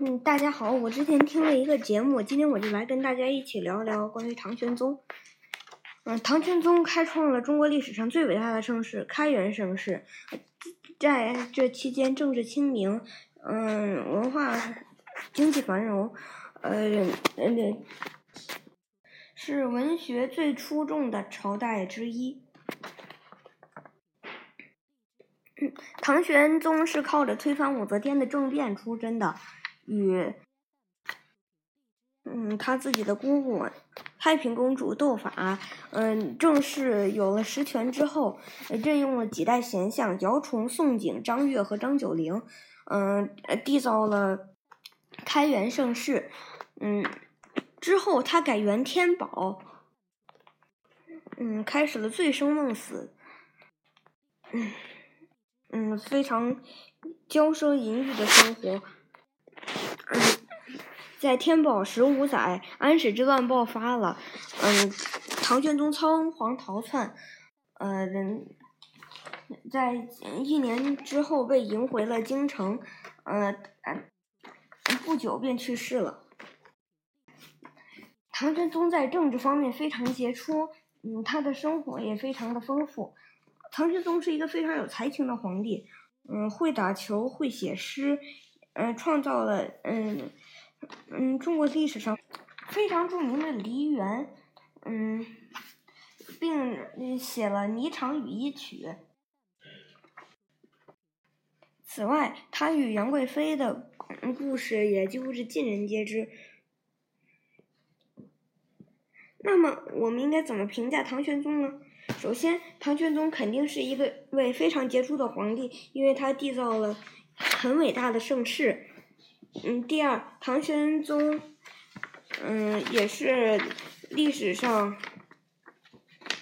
嗯，大家好，我之前听了一个节目，今天我就来跟大家一起聊聊关于唐玄宗。嗯，唐玄宗开创了中国历史上最伟大的盛世——开元盛世，在这期间，政治清明，嗯，文化经济繁荣，呃，是文学最出众的朝代之一。唐玄宗是靠着推翻武则天的政变出身的。与嗯，他自己的姑姑太平公主斗法，嗯，正式有了实权之后，任用了几代贤相姚崇、宋璟、张悦和张九龄，嗯，缔造了开元盛世。嗯，之后他改元天宝，嗯，开始了醉生梦死，嗯嗯，非常骄奢淫欲的生活。在天宝十五载，安史之乱爆发了，嗯，唐玄宗仓皇逃窜，呃，在一年之后被迎回了京城，呃，不久便去世了。唐玄宗在政治方面非常杰出，嗯，他的生活也非常的丰富。唐玄宗是一个非常有才情的皇帝，嗯，会打球，会写诗。嗯，创造了嗯嗯中国历史上非常著名的梨园，嗯，并写了《霓裳羽衣曲》。此外，他与杨贵妃的故事也几乎是尽人皆知。那么，我们应该怎么评价唐玄宗呢？首先，唐玄宗肯定是一个位非常杰出的皇帝，因为他缔造了。很伟大的盛世，嗯，第二，唐玄宗，嗯，也是历史上，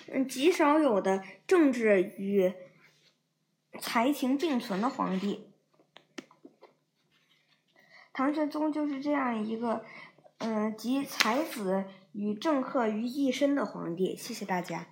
嗯，极少有的政治与才情并存的皇帝。唐玄宗就是这样一个，嗯，集才子与政客于一身的皇帝。谢谢大家。